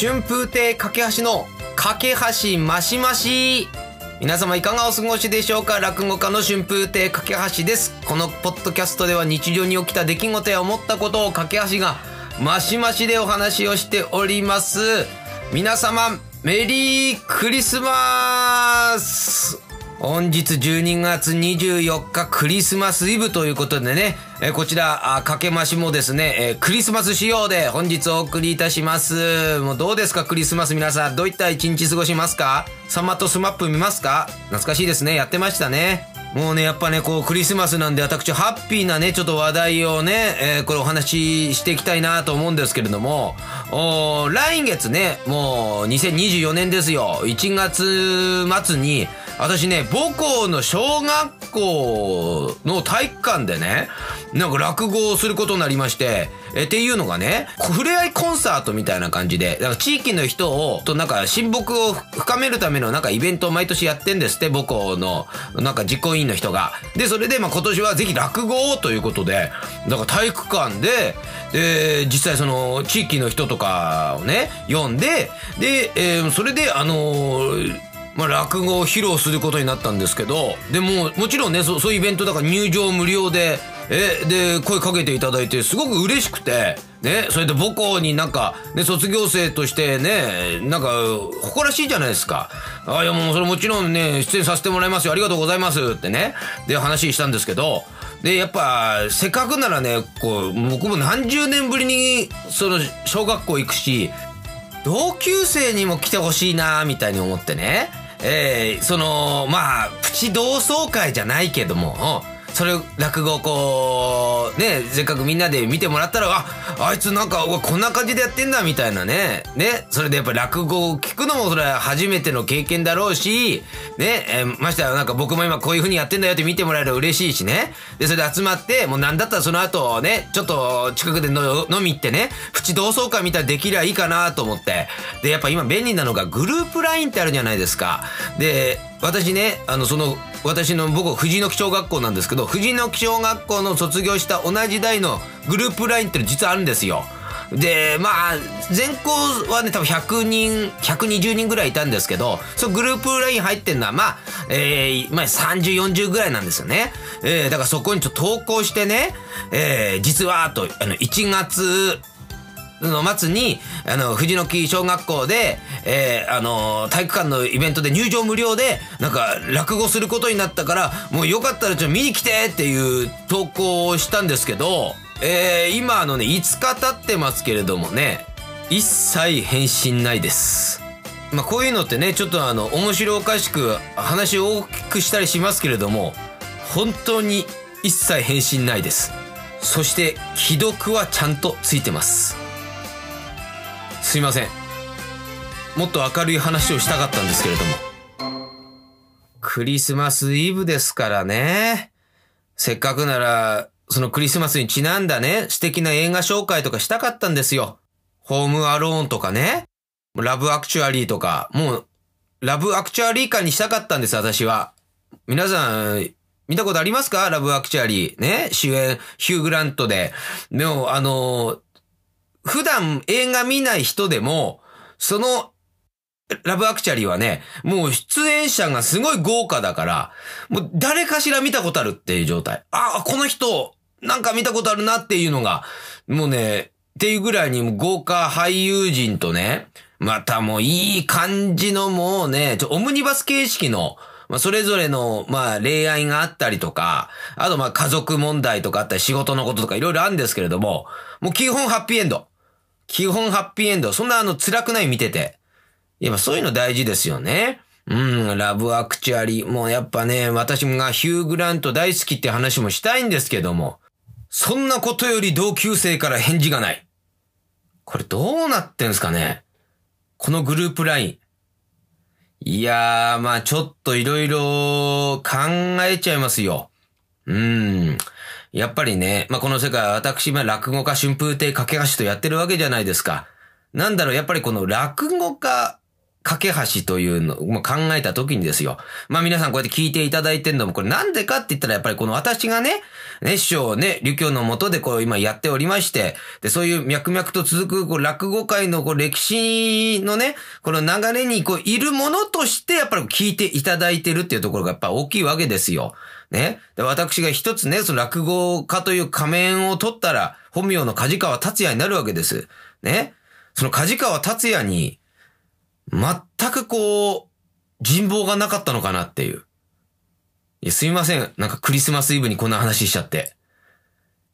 春風亭かけ橋のかけ橋マシマシ。皆様いかがお過ごしでしょうか？落語家の春風亭かけ橋です。このポッドキャストでは日常に起きた出来事や思ったことをかけ橋がマシマシでお話をしております。皆様メリークリスマス!本日12月24日クリスマスイブということでね、えこちら、あ、かけマシもですね、えクリスマス仕様で本日お送りいたします。もうどうですかクリスマス皆さん。どういった一日過ごしますか？さんまと SMAP 見ますか？懐かしいですね。やってましたね。もうね、やっぱね、こう、クリスマスなんで、私、ハッピーなね、ちょっと話題をね、えー、これお話ししていきたいなと思うんですけれども、お来月ね、もう、2024年ですよ。1月末に、私ね、母校の小学校の体育館でね、なんか落語をすることになりまして、えっていうのがね、触れ合いコンサートみたいな感じで、だか地域の人を、となんか親睦を深めるためのなんかイベントを毎年やってんですって、母校のなんか実行委員の人が。で、それでまあ今年はぜひ落語をということで、だから体育館で、で、実際その地域の人とかをね、読んで、で、えー、それであのーまあ、落語を披露することになったんですけど、でも、もちろんね、そういうイベントだから入場無料で、え、で、声かけていただいて、すごく嬉しくて、ね、それで母校になんか、ね、卒業生としてね、なんか、誇らしいじゃないですか。あ、いやもうそれもちろんね、出演させてもらいますよ。ありがとうございますってね。で、話したんですけど、で、やっぱ、せっかくならね、こう、僕も何十年ぶりに、その、小学校行くし、同級生にも来てほしいなみたいに思ってね。えー、その、まあ、プチ同窓会じゃないけども、それ落語こう、ね、せっかくみんなで見てもらったら、あ、あいつなんか、こんな感じでやってんだ、みたいなね。ね、それでやっぱ落語を聞くのもそれは初めての経験だろうし、ね、えー、ましてやなんか僕も今こういう風にやってんだよって見てもらえると嬉しいしね。で、それで集まって、もうなんだったらその後ね、ちょっと近くでの飲み行ってね、プチ同窓会みたいにできりゃいいかなと思って。で、やっぱ今便利なのがグループ LINE ってあるじゃないですか。で、私ね、あの、その、私の僕、藤野木小学校なんですけど、藤野木小学校の卒業した同じ代のグループ LINE って実はあるんですよ。で、まあ、全校はね、多分100人、120人ぐらいいたんですけど、そのグループ LINE 入ってんのは、まあ、えー、まあ30、40ぐらいなんですよね。えー、だからそこにちょっと投稿してね、えー、実はあ、と、あの、1月、の末に、あの、藤の木小学校で、えー、あの、体育館のイベントで入場無料で、なんか、落語することになったから、もうよかったらちょっと見に来てっていう投稿をしたんですけど、えー、今あのね、5日経ってますけれどもね、一切返信ないです。まあ、こういうのってね、ちょっとあの、面白おかしく話を大きくしたりしますけれども、本当に一切返信ないです。そして、既読はちゃんとついてます。すいません。もっと明るい話をしたかったんですけれども。クリスマスイブですからね。せっかくなら、そのクリスマスにちなんだね、素敵な映画紹介とかしたかったんですよ。ホームアローンとかね。ラブアクチュアリーとか。もう、ラブアクチュアリー感にしたかったんです、私は。皆さん、見たことありますか？ラブアクチュアリー。ね？主演、ヒュー・グラントで。でも、あの普段映画見ない人でも、そのラブアクチュアリーはね、もう出演者がすごい豪華だから、もう誰かしら見たことあるっていう状態。ああ、この人、なんか見たことあるなっていうのが、もうね、っていうぐらいに豪華俳優陣とね、またもういい感じのもうね、ちょオムニバス形式の、まあ、それぞれの、まあ、恋愛があったりとか、あと、まあ、家族問題とかあったり、仕事のこととかいろいろあるんですけれども、もう基本ハッピーエンド。基本ハッピーエンド。そんなあの辛くない見てて。やっぱそういうの大事ですよね。うん、ラブアクチュアリー。もうやっぱね、私がヒュー・グラント大好きって話もしたいんですけども、そんなことより同級生から返事がない。これどうなってんすかねこのグループライン。いやー、まあちょっといろいろ考えちゃいますよ。うん。やっぱりね、まあ、この世界は私、ま、落語家春風亭架橋とやってるわけじゃないですか。なんだろう、やっぱりこの落語家架け橋というのを考えた時にですよ。まあ皆さんこうやって聞いていただいてるのも、これなんでかって言ったらやっぱりこの私がね、ね、師匠ね、流教のもとでこう今やっておりまして、で、そういう脈々と続くこう落語界のこう歴史のね、この流れにこういるものとしてやっぱり聞いていただいてるっていうところがやっぱ大きいわけですよ。ね。で、私が一つね、その落語家という仮面を取ったら、本名の梶川達也になるわけです。ね。その梶川達也に、全くこう、人望がなかったのかなっていう。いや、すみません。なんかクリスマスイブにこんな話しちゃって。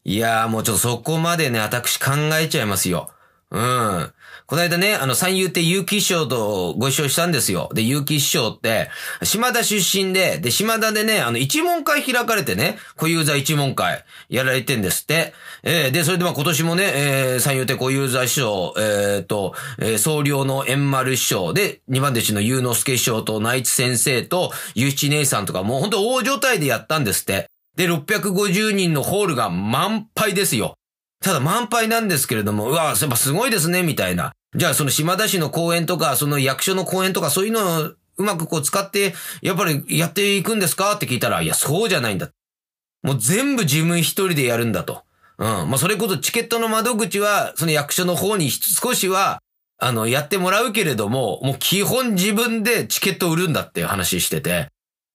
いやーもうちょっとそこまでね、私考えちゃいますよ。うん。この間ね、あの、三遊亭結城師匠とご一緒したんですよ。で、結城師匠って、島田出身で、で、島田でね、あの、一問会開かれてね、小遊三一問会やられてんですって。えー、で、それでまあ今年もね、えー、三遊亭小遊三師匠、えー、と、えー、総領の円丸師匠で、二番弟子の祐之助師匠と内地先生と、ゆうち姉さんとかもう本当大所帯でやったんですって。で、650人のホールが満杯ですよ。ただ満杯なんですけれども、うわ、やっぱすごいですね、みたいな。じゃあその島田市の公園とか、その役所の公園とか、そういうのをうまくこう使って、やっぱりやっていくんですか？って聞いたら、いや、そうじゃないんだ。もう全部自分一人でやるんだと。うん。まあ、それこそチケットの窓口は、その役所の方に少しは、あの、やってもらうけれども、もう基本自分でチケット売るんだっていう話してて、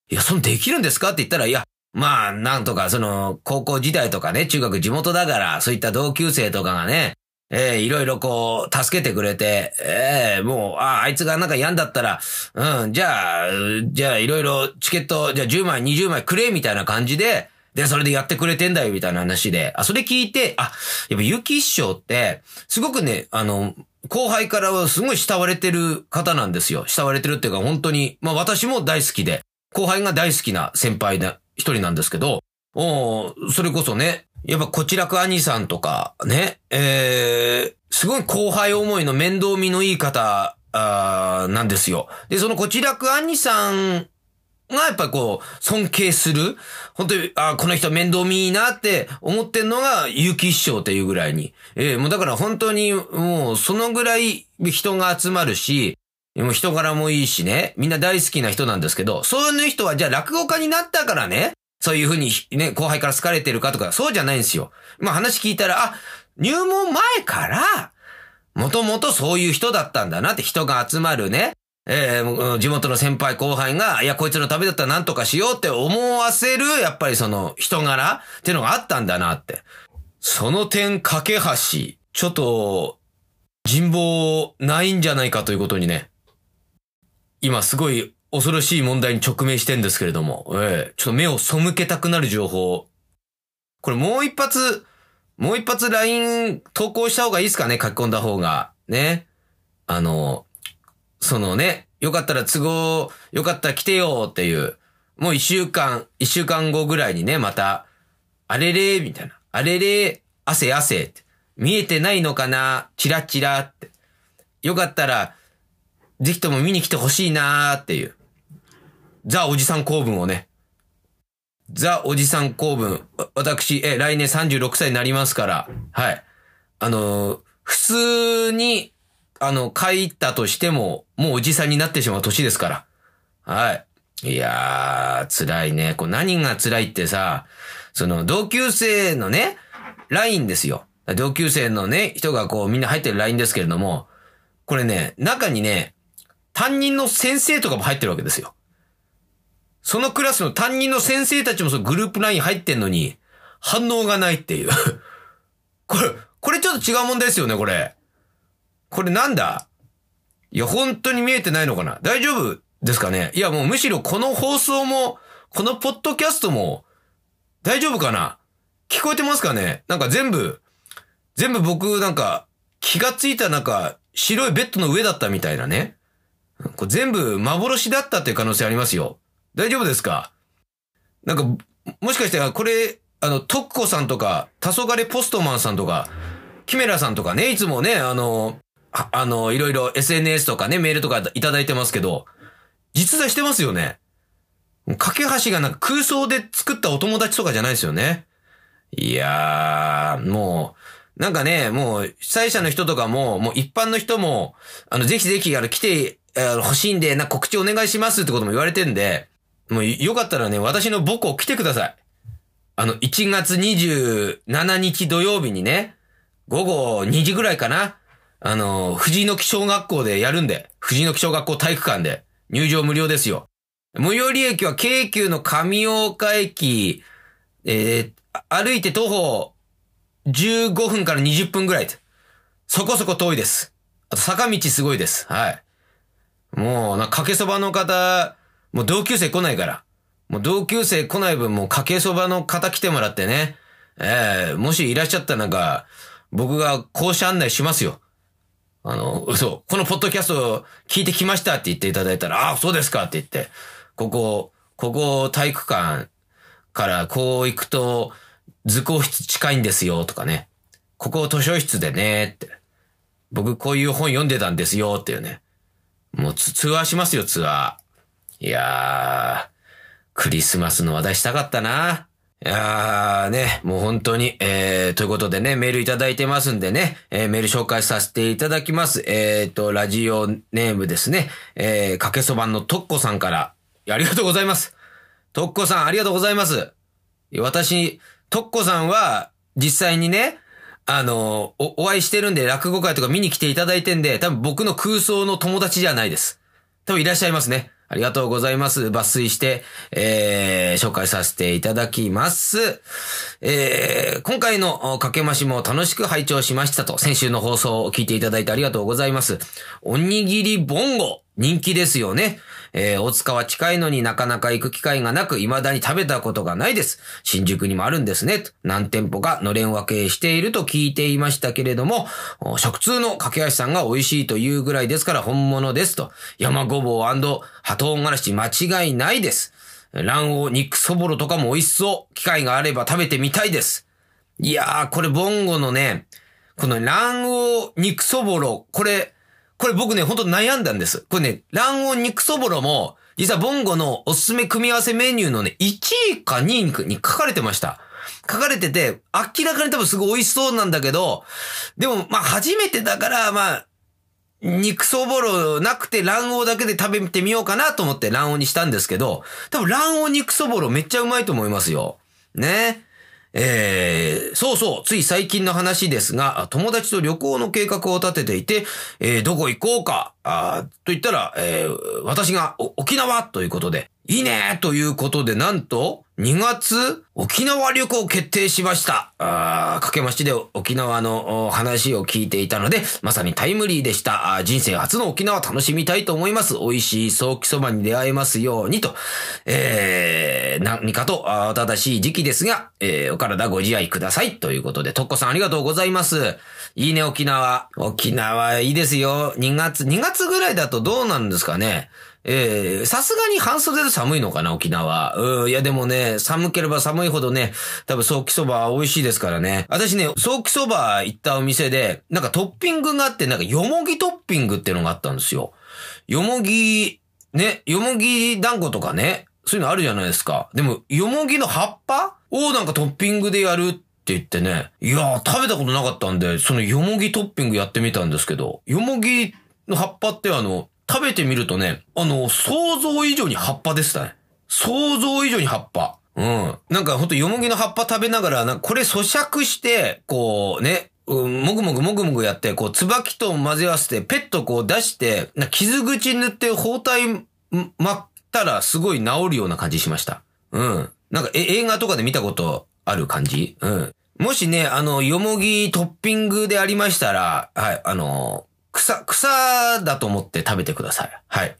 いや、そのできるんですか？って言ったら、いや、まあ、なんとか、その、高校時代とかね、中学地元だから、そういった同級生とかがね、えー、いろいろこう、助けてくれて、ええ、もう、ああ、あいつがなんか嫌んだったら、うん、じゃあ、じゃあいろいろチケット、じゃあ10枚、20枚くれ、みたいな感じで、で、それでやってくれてんだよ、みたいな話で、あ、それ聞いて、あ、やっぱ、ゆき師匠って、すごくね、あの、後輩からはすごい慕われてる方なんですよ。慕われてるっていうか、本当に、まあ私も大好きで、後輩が大好きな先輩だ、一人なんですけど、おそれこそね、やっぱこちらく兄さんとか、ね、えー、すごい後輩思いの面倒見のいい方、あなんですよ。で、そのこちらく兄さんがやっぱこう、尊敬する。本当に、あこの人面倒見いいなって思ってんのが、ゆき師匠っていうぐらいに。えー、もうだから本当に、もうそのぐらい人が集まるし、も人柄もいいしね、みんな大好きな人なんですけど、そういう人はじゃあ落語家になったからね、そういうふうにね、後輩から好かれてるかとか、そうじゃないんですよ。まあ話聞いたら、あ、入門前から、もともとそういう人だったんだなって人が集まるね、えー、地元の先輩後輩が、いや、こいつのためだったら何とかしようって思わせる、やっぱりその人柄っていうのがあったんだなって。その点、架け橋、ちょっと、人望ないんじゃないかということにね、今すごい恐ろしい問題に直面してんですけれども、ええちょっと目を背けたくなる情報。これもう一発、もう一発 LINE 投稿した方がいいですかね？書き込んだ方が。ね。あの、そのね、よかったら都合、よかったら来てよっていう。もう一週間、一週間後ぐらいにね、また、あれれみたいな。あれれ汗汗って。見えてないのかな？チラチラって。よかったら、ぜひとも見に来てほしいなーっていう。ザ・おじさん公文をね。ザ・おじさん公文。私、え、来年36歳になりますから、はい。あのー、普通に、あの、書いたとしても、もうおじさんになってしまう年ですから。はい。いやー、辛いね。こう何が辛いってさ、その、同級生のね、LINE ですよ。同級生のね、人がこうみんな入ってる LINE ですけれども、これね、中にね、担任の先生とかも入ってるわけですよ。そのクラスの担任の先生たちもそのグループライン入ってんのに、反応がないっていう。これ、これちょっと違う問題ですよね、これ。これなんだ？いや、本当に見えてないのかな？大丈夫ですかね？いや、もうむしろこの放送も、このポッドキャストも、大丈夫かな？聞こえてますかね？なんか全部、全部僕なんか、気がついたなんか、白いベッドの上だったみたいなね。これ全部幻だったっていう可能性ありますよ。大丈夫ですか？なんか、もしかしてこれ、あの、トッコさんとか、黄昏ポストマンさんとか、キメラさんとかね、いつもね、あの、ああの、いろいろ SNS とかね、メールとかいただいてますけど、実在してますよね。架け橋がなんか空想で作ったお友達とかじゃないですよね。いやー、もう、なんかね、もう、主催者の人とかも、もう一般の人も、あの、ぜひぜひ、あの、来てえ欲しいんで、な、告知お願いしますってことも言われてんで、もうよかったらね、私の母校来てください。あの、1月27日土曜日にね、午後2時ぐらいかな。あの、藤の木小学校でやるんで、藤の木小学校体育館で、入場無料ですよ。最寄り駅は京急の上岡駅、えー歩いて徒歩15分から20分ぐらい。そこそこ遠いです。あと坂道すごいです。はい。もう、な、かけそばの方、もう同級生来ないから。もう同級生来ない分、もうかけそばの方来てもらってね。ええもしいらっしゃったらなんか、僕が講師案内しますよ。あの、嘘。このポッドキャスト聞いてきましたって言っていただいたら、ああ、そうですかって言って、ここ、ここ体育館からこう行くと図工室近いんですよとかね。ここ図書室でねって。僕こういう本読んでたんですよっていうね。もうツツアーしますよ、ツアー。いやー、クリスマスの話題したかったな。いやーね、もう本当に、えー、ということでね、メールいただいてますんでね、えー、メール紹介させていただきます。えーと、ラジオネームですね、えー、かけそばのとっこさんから、ありがとうございます。とっこさん、ありがとうございます。私、とっこさんは、実際にね、あの、お、お会いしてるんで、落語会とか見に来ていただいてんで、多分僕の空想の友達じゃないです。多分いらっしゃいますね。ありがとうございます。抜粋して、えー、紹介させていただきます。えー、今回のかけましも楽しく拝聴しましたと、先週の放送を聞いていただいてありがとうございます。おにぎりボンゴ、人気ですよね。えー、大塚は近いのになかなか行く機会がなく、未だに食べたことがないです。新宿にもあるんですね。何店舗かのれん分けしていると聞いていましたけれども、食通の架橋さんが美味しいというぐらいですから本物ですと。山ごぼう葉唐辛子間違いないです。卵黄、肉そぼろとかも美味しそう。機会があれば食べてみたいです。いやー、これボンゴのね、この卵黄、肉そぼろ、これ、これ僕ね、ほんと悩んだんです。これね、卵黄肉そぼろも、実はボンゴのおすすめ組み合わせメニューのね、1位か2位に書かれてました。書かれてて、明らかに多分すごい美味しそうなんだけど、でも、まあ初めてだから、まあ、肉そぼろなくて卵黄だけで食べてみようかなと思って卵黄にしたんですけど、多分卵黄肉そぼろめっちゃうまいと思いますよ。ね。えー、そうそう、つい最近の話ですが、友達と旅行の計画を立てていて、えー、どこ行こうか、あと言ったら、えー、私が沖縄ということで、いいねということで、なんと、2月、沖縄旅行決定しました。あーかけましてで沖縄の話を聞いていたので、まさにタイムリーでした。あ人生初の沖縄楽しみたいと思います。美味しいソーキそばに出会えますようにと。えー、何かと、正しい時期ですが、えー、お体ご自愛ください。ということで、とっこさんありがとうございます。いいね、沖縄。沖縄いいですよ。2月、2月ぐらいだとどうなんですかね。えー、さすがに半袖で寒いのかな、沖縄。うん、いやでもね、寒ければ寒いほどね、多分ソーキそば美味しいですからね。私ね、ソーキそば行ったお店で、なんかトッピングがあって、なんかよもぎトッピングっていうのがあったんですよ。よもぎ、ね、よもぎ団子とかね、そういうのあるじゃないですか。でも、よもぎの葉っぱをなんかトッピングでやるって言ってね、いやー食べたことなかったんで、そのよもぎトッピングやってみたんですけど、よもぎの葉っぱってあの、食べてみるとね、あの、想像以上に葉っぱでしたね。想像以上に葉っぱ。うん。なんかほんとよもぎの葉っぱ食べながら、なんかこれ咀嚼して、こうね、うん、もぐもぐもぐもぐやって、こう、椿と混ぜ合わせて、ペットこう出して、な傷口塗って包帯巻ったらすごい治るような感じしました。うん。なんかえ映画とかで見たことある感じ？うん。もしね、あの、よもぎトッピングでありましたら、はい、あの、草、草だと思って食べてください。はい。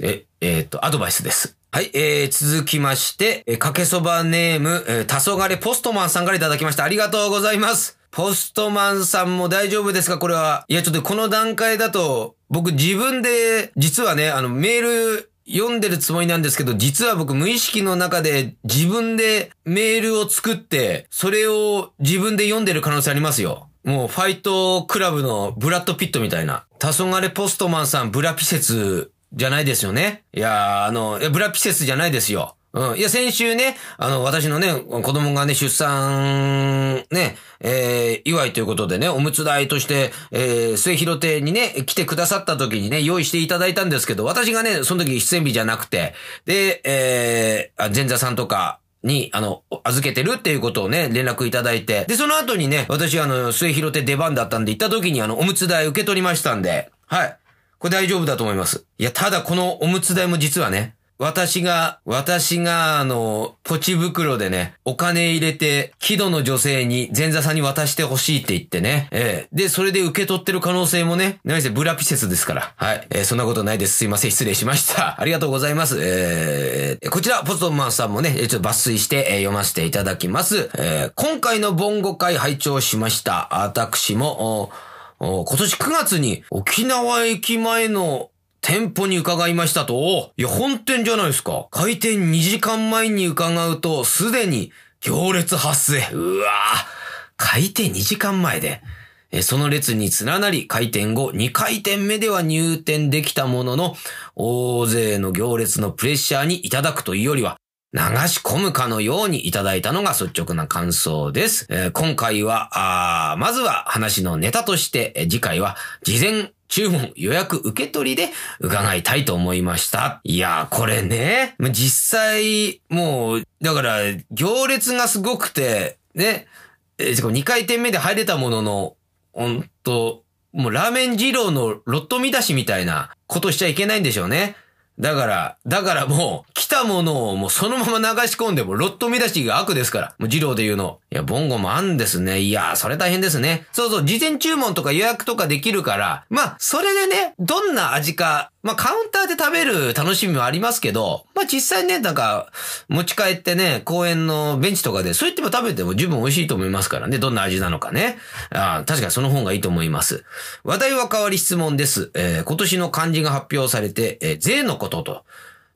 え、えっ、と、アドバイスです。はい、えー、続きまして、えーかけそばネーム、えー、たそがれポストマンさんからいただきました。ありがとうございます。ポストマンさんも大丈夫ですか？これは。いや、ちょっとこの段階だと、僕自分で、実はね、あの、メール、読んでるつもりなんですけど、実は僕無意識の中で自分でメールを作って、それを自分で読んでる可能性ありますよ。もうファイトクラブのブラッドピットみたいな。黄昏ポストマンさんブラピセツじゃないですよね？いやー、あの、ブラピセツじゃないですよ。うん。いや、先週ね、あの、私のね、子供がね、出産、ね、えー、祝いということでね、おむつ代として、えー、末広亭にね、来てくださった時にね、用意していただいたんですけど、私がね、その時出演日じゃなくて、で、えー、前座さんとか、に、あの、預けてるっていうことをね、連絡いただいて。で、その後にね、私あの、末広手出番だったんで行った時にあの、おむつ代受け取りましたんで、はい。これ大丈夫だと思います。いや、ただこのおむつ代も実はね、私が、私が、あの、ポチ袋でね、お金入れて、木戸の女性に、前座さんに渡してほしいって言ってね。ええで、それで受け取ってる可能性もね、何せブラピセスですから。はい。えー、そんなことないです。すいません。失礼しました。ありがとうございます。えー、こちら、ポストマンさんもね、ちょっと抜粋して、えー、読ませていただきます。えー、今回のボンゴ会拝聴しました。私も、今年9月に沖縄駅前の店舗に伺いましたと、いや、本店じゃないですか。開店2時間前に伺うと、すでに行列発生。うわぁ開店2時間前で。その列に連なり、開店後2回転目では入店できたものの、大勢の行列のプレッシャーにいただくというよりは、流し込むかのようにいただいたのが率直な感想です。えー、今回は、まずは話のネタとして、次回は事前注文、予約受け取りで伺いたいと思いました。いやー、これね、実際、もう、だから、行列がすごくて、ね、えー、2回転目で入れたものの、ほんと、もうラーメン二郎のロット見出しみたいなことしちゃいけないんでしょうね。だから、だからもう、来たものをもうそのまま流し込んでも、ロット見出しが悪ですから。もう二郎で言うの。いや、ボンゴもあんですね。いや、それ大変ですね。そうそう、事前注文とか予約とかできるから、まあ、それでね、どんな味か、まあ、カウンターで食べる楽しみもありますけど、まあ、実際ね、なんか、持ち帰ってね、公園のベンチとかで、そう言っても食べても十分美味しいと思いますからね、どんな味なのかね。ああ確かにその方がいいと思います。話題は変わり質問です。えー、今年の漢字が発表されて、えー、税のことと。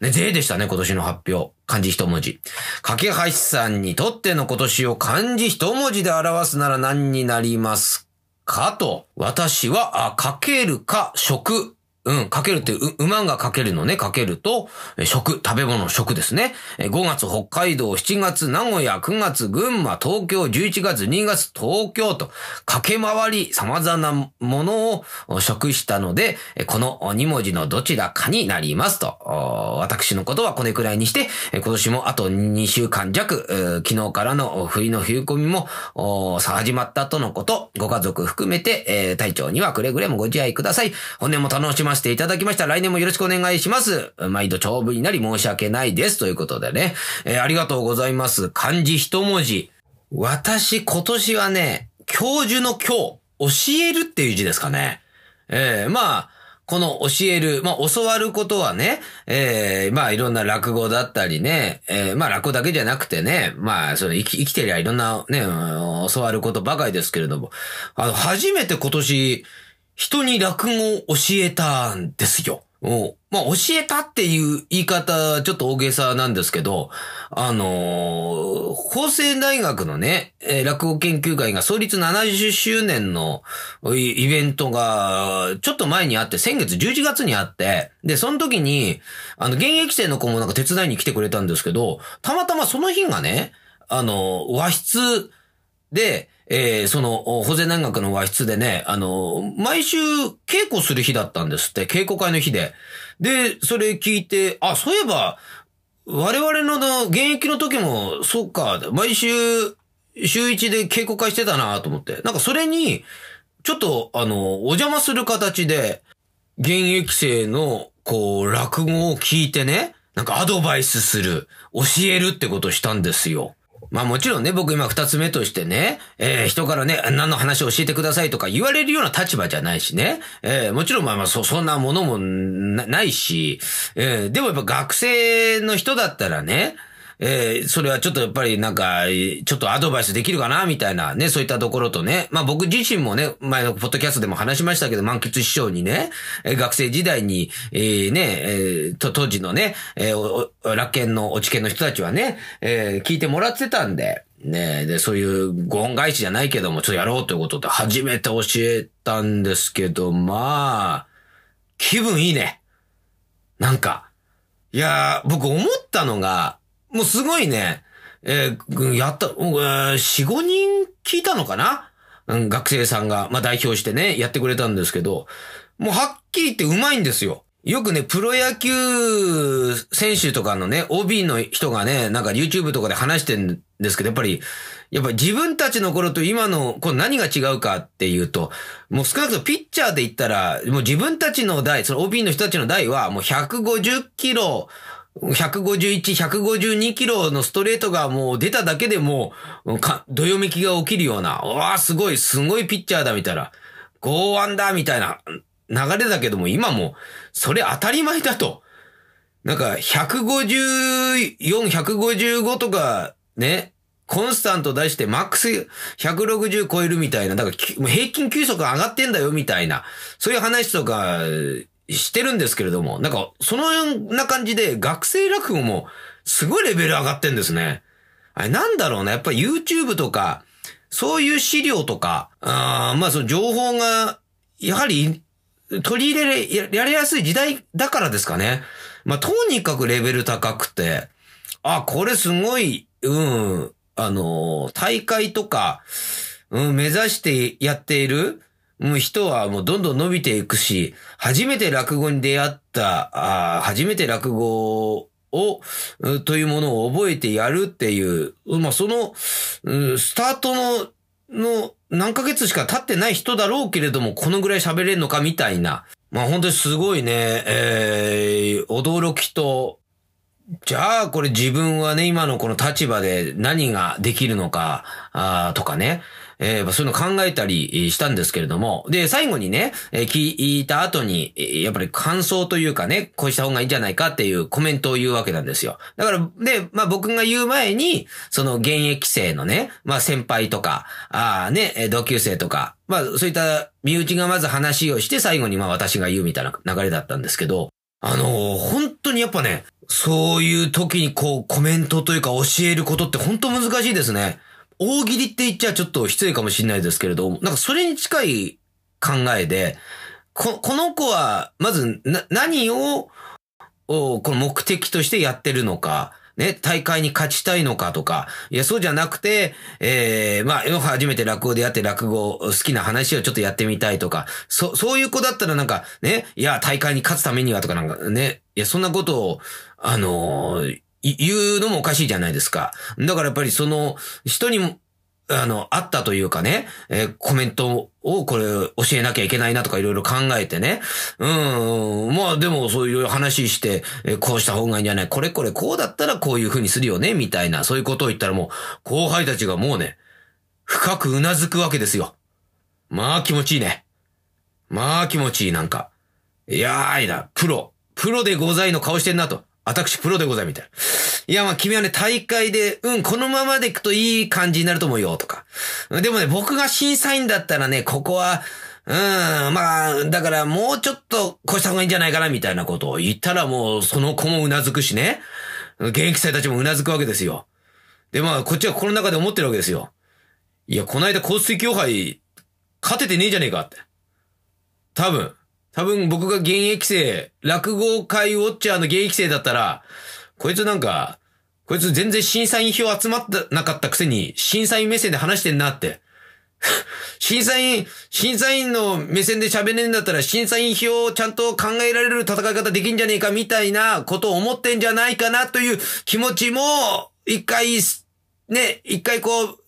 ね、税でしたね、今年の発表。漢字一文字。架橋さんにとっての今年を漢字一文字で表すなら何になりますか？と。私は、あ、かけるか、食うん、かけるって、う、馬がかけるのね、かけると、食、食べ物、食ですね。5月北海道、7月名古屋、9月群馬、東京、11月2月東京と、駆け回り様々なものを食したので、この2文字のどちらかになりますと。私のことはこれくらいにして、今年もあと2週間弱、昨日からの冬の冬込みも、始まったとのこと、ご家族含めて、体調にはくれぐれもご自愛ください。本年も楽しまませていただきました。来年もよろしくお願いします。毎度長文になり申し訳ないです。ということでね。えー、ありがとうございます。漢字一文字。私、今年はね、教授の教、教えるっていう字ですかね。えー、まあ、この教える、まあ、教わることはね、ええー、まあ、いろんな落語だったりね、ええー、まあ、落語だけじゃなくてね、まあ、その生き、生きてりゃいろんなね、教わることばかりですけれども、あの、初めて今年、人に落語を教えたんですよ。おまあ、教えたっていう言い方、ちょっと大げさなんですけど、あのー、法政大学のね、えー、落語研究会が創立70周年のイベントが、ちょっと前にあって、先月11月にあって、で、その時に、あの、現役生の子もなんか手伝いに来てくれたんですけど、たまたまその日がね、あの、和室で、えー、その、保全南学の和室でね、あの、毎週稽古する日だったんですって、稽古会の日で。で、それ聞いて、あ、そういえば、我々の現役の時も、そっか、毎週、週一で稽古会してたなと思って。なんかそれに、ちょっと、あの、お邪魔する形で、現役生の、こう、落語を聞いてね、なんかアドバイスする、教えるってことしたんですよ。まあもちろんね、僕今二つ目としてね、えー、人からね、何の話を教えてくださいとか言われるような立場じゃないしね、えー、もちろんまあまあそ、そんなものもないし、えー、でもやっぱ学生の人だったらね、えー、それはちょっとやっぱりなんか、ちょっとアドバイスできるかな？みたいなね、そういったところとね。まあ僕自身もね、前のポッドキャストでも話しましたけど、満喫師匠にね、え、学生時代に、えー、ね、えー、と、当時のね、えー、楽研の、落ち研の人たちはね、えー、聞いてもらってたんで、ねで、そういうご恩返しじゃないけども、ちょっとやろうということで初めて教えたんですけど、まあ、気分いいね。なんか。いや僕思ったのが、もうすごいね、えーやった、うんえー4、5人聞いたのかな？うん、学生さんが、まあ代表してね、やってくれたんですけど、もうはっきり言ってうまいんですよ。よくね、プロ野球選手とかのね、OB の人がね、なんか YouTube とかで話してるんですけど、やっぱり、やっぱり自分たちの頃と今の、これ何が違うかっていうと、もう少なくともピッチャーで言ったら、もう自分たちの代、その OB の人たちの代は、もう150キロ、151、152キロのストレートがもう出ただけでもう、か、どよめきが起きるような、わあ、すごい、すごいピッチャーだ、みたいな。剛腕だ、みたいな流れだけども、今も、それ当たり前だと。なんか、154、155とか、ね、コンスタント出してマックス160超えるみたいな、だから平均球速上がってんだよみたいな、そういう話とかしてるんですけれども、なんか、そのような感じで学生落語もすごいレベル上がってんですね。あれなんだろうな、やっぱ YouTube とか、そういう資料とか、あまあその情報が、やはり取り入れられ、やりやすい時代だからですかね。まあとにかくレベル高くて、あ、これすごい、うん、あの大会とか、うん、目指してやっている、もう、人はもうどんどん伸びていくし、初めて落語に出会った、あ初めて落語を、というものを覚えてやるっていう、まあ、その、スタートの、の何ヶ月しか経ってない人だろうけれども、このぐらい喋れるのかみたいな。まあ本当にすごいね、えー、驚きと、じゃあ、これ自分はね、今のこの立場で何ができるのか、あとかね。えーそういうの考えたりしたんですけれども。で、最後にね、えー聞いた後に、やっぱり感想というかね、こうした方がいいんじゃないかっていうコメントを言うわけなんですよ。だから、で、まあ僕が言う前に、その現役生のね、まあ先輩とか、ああね、同級生とか、まあそういった身内がまず話をして最後にまあ私が言うみたいな流れだったんですけど、あのー本当にやっぱね、そういう時にこうコメントというか教えることって本当難しいですね。大喜利って言っちゃちょっと失礼かもしれないですけれど、なんかそれに近い考えで、ここの子は、まずな、何を、おこの目的としてやってるのか、ね、大会に勝ちたいのかとか、いや、そうじゃなくて、ええまあ、初めて落語でやって落語好きな話をちょっとやってみたいとか、そ、そういう子だったらなんか、ね、いや、大会に勝つためにはとかなんかね、いや、そんなことを、あのー言うのもおかしいじゃないですか。だからやっぱりその、人にも、あの、あったというかね、えーコメントをこれ教えなきゃいけないなとかいろいろ考えてね。うん、まあでもそういう話して、えーこうした方がいいんじゃないこれこれこうだったらこういう風にするよねみたいな、そういうことを言ったらもう、後輩たちがもうね、深くうなずくわけですよ。まあ気持ちいいね。まあ気持ちいいなんか。いやーいな、プロ。プロでございの顔してんなと。私プロでございみたいな。いやまあ君はね、大会で、うん、このままでいくといい感じになると思うよ、とか。でもね、僕が審査員だったらね、ここは、うん、まあ、だからもうちょっとこうした方がいいんじゃないかな、みたいなことを言ったらもう、その子もうなずくしね。現役生たちもうなずくわけですよ。で、まあ、こっちはこの中で思ってるわけですよ。いや、この間、交水協杯、勝ててねえじゃねえかって。多分、多分僕が現役生、落語会ウォッチャーの現役生だったら、こいつなんか、こいつ全然審査員票集まってなかったくせに、審査員目線で話してんなって。審査員、審査員の目線で喋れんだったら、審査員票をちゃんと考えられる戦い方できんじゃねえかみたいなことを思ってんじゃないかなという気持ちも、一回、ね、一回こう、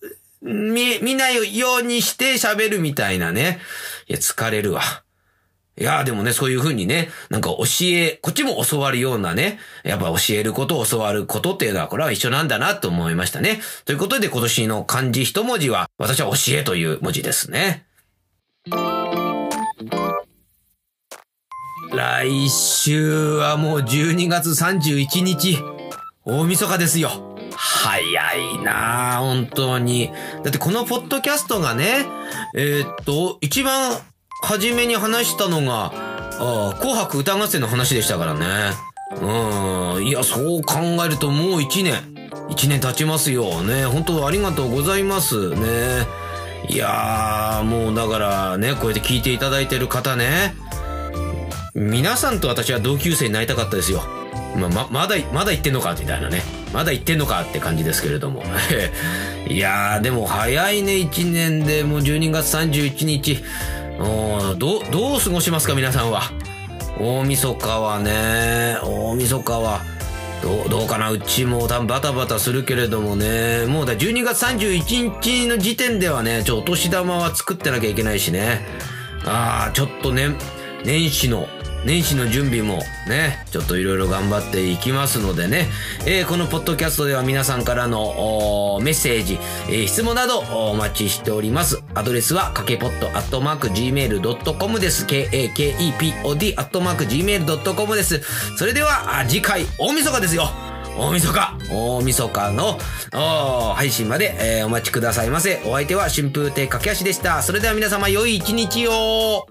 見、見ないようにして喋るみたいなね。いや、疲れるわ。いや、でもね、そういう風にね、なんか教え、こっちも教わるようなね、やっぱ教えること、教わることっていうのは、これは一緒なんだなと思いましたね。ということで、今年の漢字一文字は、私は教えという文字ですね。来週はもう12月31日、大晦日ですよ。早いなあ本当に。だってこのポッドキャストがね、えーっと、一番初めに話したのが、あ紅白歌合戦の話でしたからね。うん。いや、そう考えるともう一年。一年経ちますよね。本当ありがとうございますね。いやー、もうだからね、こうやって聞いていただいてる方ね。皆さんと私は同級生になりたかったですよ。ま、ま、まだ、まだ言ってんのかみたいなね。まだ行ってんのかって感じですけれども。いやー、でも早いね、1年でもう12月31日。どう、どう過ごしますか、皆さんは？大晦日はね、大晦日は、どう、どうかなうちも多分バタバタするけれどもね、もうだ12月31日の時点ではね、ちょっと、お年玉は作ってなきゃいけないしね。ああ、ちょっとね、年始の年始の準備もね、ちょっといろいろ頑張っていきますのでね、えー、このポッドキャストでは皆さんからのメッセージ、えー、質問などお待ちしております。アドレスはかけぽっとアットマーク gmail.com です。k-a-k-e-p-o-d アットマーク gmail.com です。それでは次回大晦日ですよ大晦日大晦日の配信まで、えー、お待ちくださいませ。お相手は春風亭かけ足でした。それでは皆様良い一日を